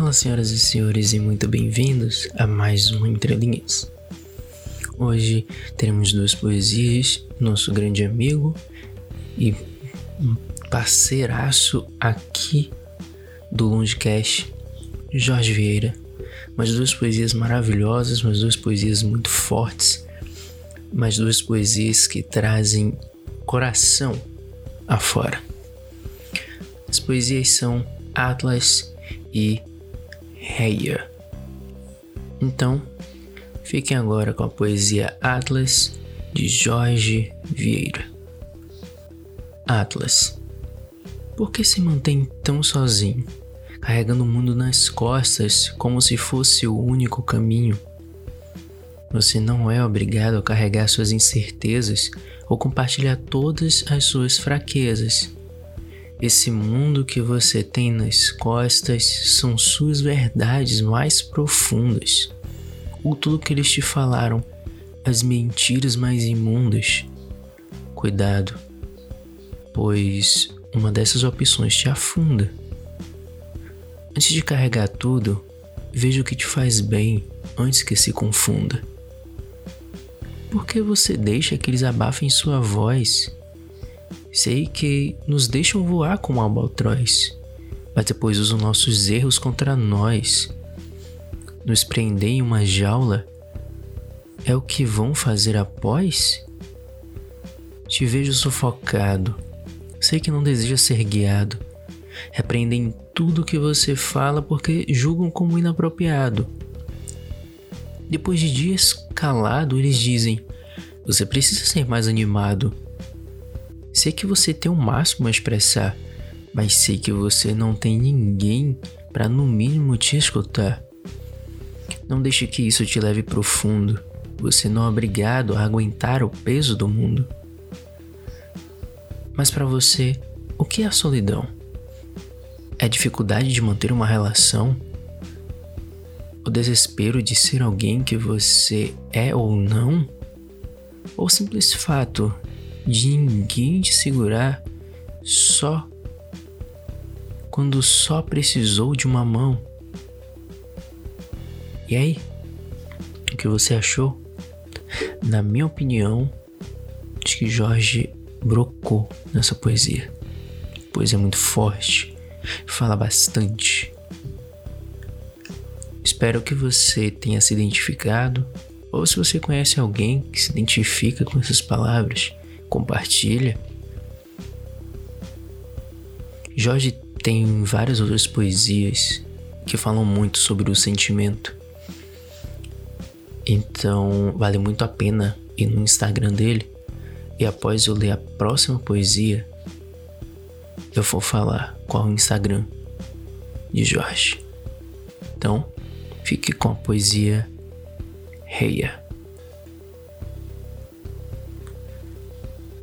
Fala, senhoras e senhores, e muito bem-vindos a mais um Entre Linhas. Hoje teremos duas poesias, nosso grande amigo e parceiraço aqui do Longecast, Jorge Vieira. Umas duas poesias maravilhosas, umas duas poesias muito fortes, umas duas poesias que trazem coração afora. As poesias são Atlas e Então, fiquem agora com a poesia Atlas de Jorge Vieira. Atlas, por que se mantém tão sozinho, carregando o mundo nas costas como se fosse o único caminho? Você não é obrigado a carregar suas incertezas ou compartilhar todas as suas fraquezas. Esse mundo que você tem nas costas são suas verdades mais profundas. Ou tudo que eles te falaram, as mentiras mais imundas. Cuidado, pois uma dessas opções te afunda. Antes de carregar tudo, veja o que te faz bem antes que se confunda. Por que você deixa que eles abafem sua voz? Sei que nos deixam voar como albatroz, mas depois usam nossos erros contra nós. Nos prender em uma jaula é o que vão fazer após? Te vejo sufocado. Sei que não deseja ser guiado. Repreendem tudo que você fala porque julgam como inapropriado. Depois de dias calado, eles dizem: Você precisa ser mais animado. Sei que você tem o máximo a expressar, mas sei que você não tem ninguém para no mínimo te escutar. Não deixe que isso te leve profundo. Você não é obrigado a aguentar o peso do mundo. Mas para você, o que é a solidão? É a dificuldade de manter uma relação? O desespero de ser alguém que você é ou não? Ou o simples fato de ninguém te segurar só quando só precisou de uma mão. E aí? O que você achou? Na minha opinião, acho que Jorge brocou nessa poesia. Poesia muito forte, fala bastante. Espero que você tenha se identificado, ou se você conhece alguém que se identifica com essas palavras, compartilha. Jorge tem várias outras poesias que falam muito sobre o sentimento. Então, vale muito a pena ir no Instagram dele e após eu ler a próxima poesia, eu vou falar qual é o Instagram de Jorge. Então, fique com a poesia Reia.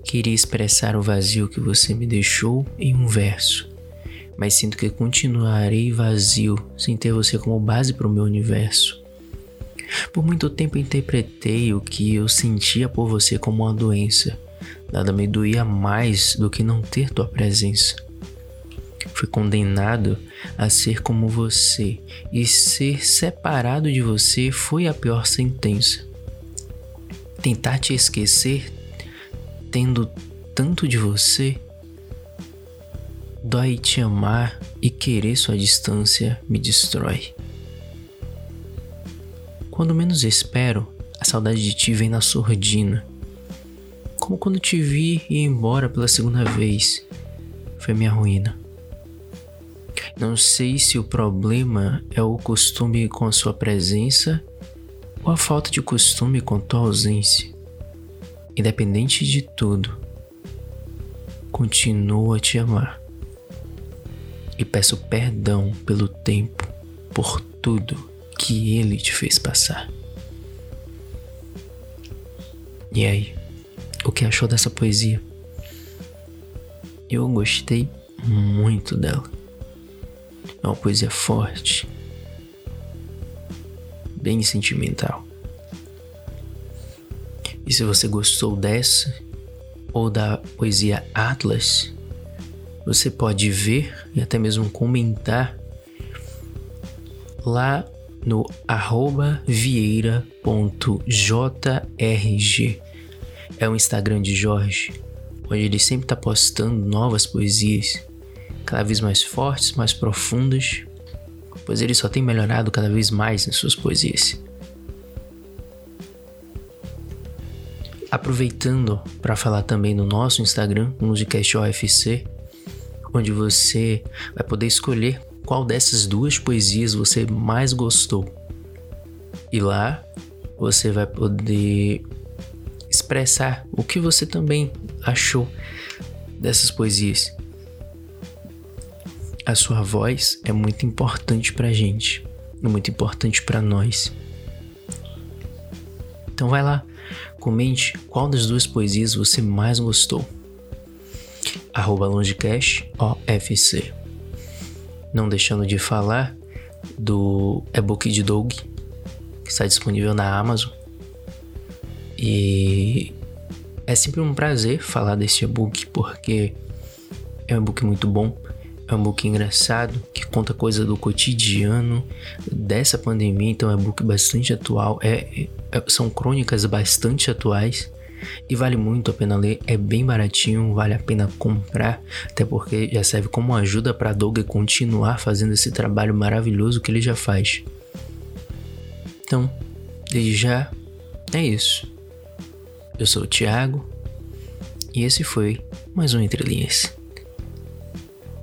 Queria expressar o vazio que você me deixou em um verso, mas sinto que continuarei vazio sem ter você como base para o meu universo. Por muito tempo interpretei o que eu sentia por você como uma doença. Nada me doía mais do que não ter tua presença. Fui condenado a ser como você, e ser separado de você foi a pior sentença. Tentar te esquecer tendo tanto de você, dói te amar e querer sua distância me destrói. Quando menos espero, a saudade de ti vem na sordina. Como quando te vi e embora pela segunda vez, foi minha ruína. Não sei se o problema é o costume com a sua presença ou a falta de costume com tua ausência. Independente de tudo, continuo a te amar e peço perdão pelo tempo, por tudo que ele te fez passar. E aí, o que achou dessa poesia? Eu gostei muito dela. É uma poesia forte, bem sentimental. E se você gostou dessa ou da poesia Atlas, você pode ver e até mesmo comentar lá no vieira.jrg. É o Instagram de Jorge, onde ele sempre está postando novas poesias, cada vez mais fortes, mais profundas, pois ele só tem melhorado cada vez mais em suas poesias. Aproveitando para falar também no nosso Instagram, Musicast OFC, onde você vai poder escolher qual dessas duas poesias você mais gostou. E lá você vai poder expressar o que você também achou dessas poesias. A sua voz é muito importante pra gente, é muito importante para nós. Então vai lá, comente qual das duas poesias você mais gostou. Arroba Longecast OFC não deixando de falar do e-book de Doug, que está disponível na Amazon. E é sempre um prazer falar desse e-book porque é um e-book muito bom, é um e-book engraçado que conta coisa do cotidiano dessa pandemia, então é um e-book bastante atual, é, é, são crônicas bastante atuais e vale muito a pena ler, é bem baratinho, vale a pena comprar, até porque já serve como ajuda para Doug continuar fazendo esse trabalho maravilhoso que ele já faz. Então, desde já é isso. Eu sou o Thiago e esse foi mais um Entre Linhas.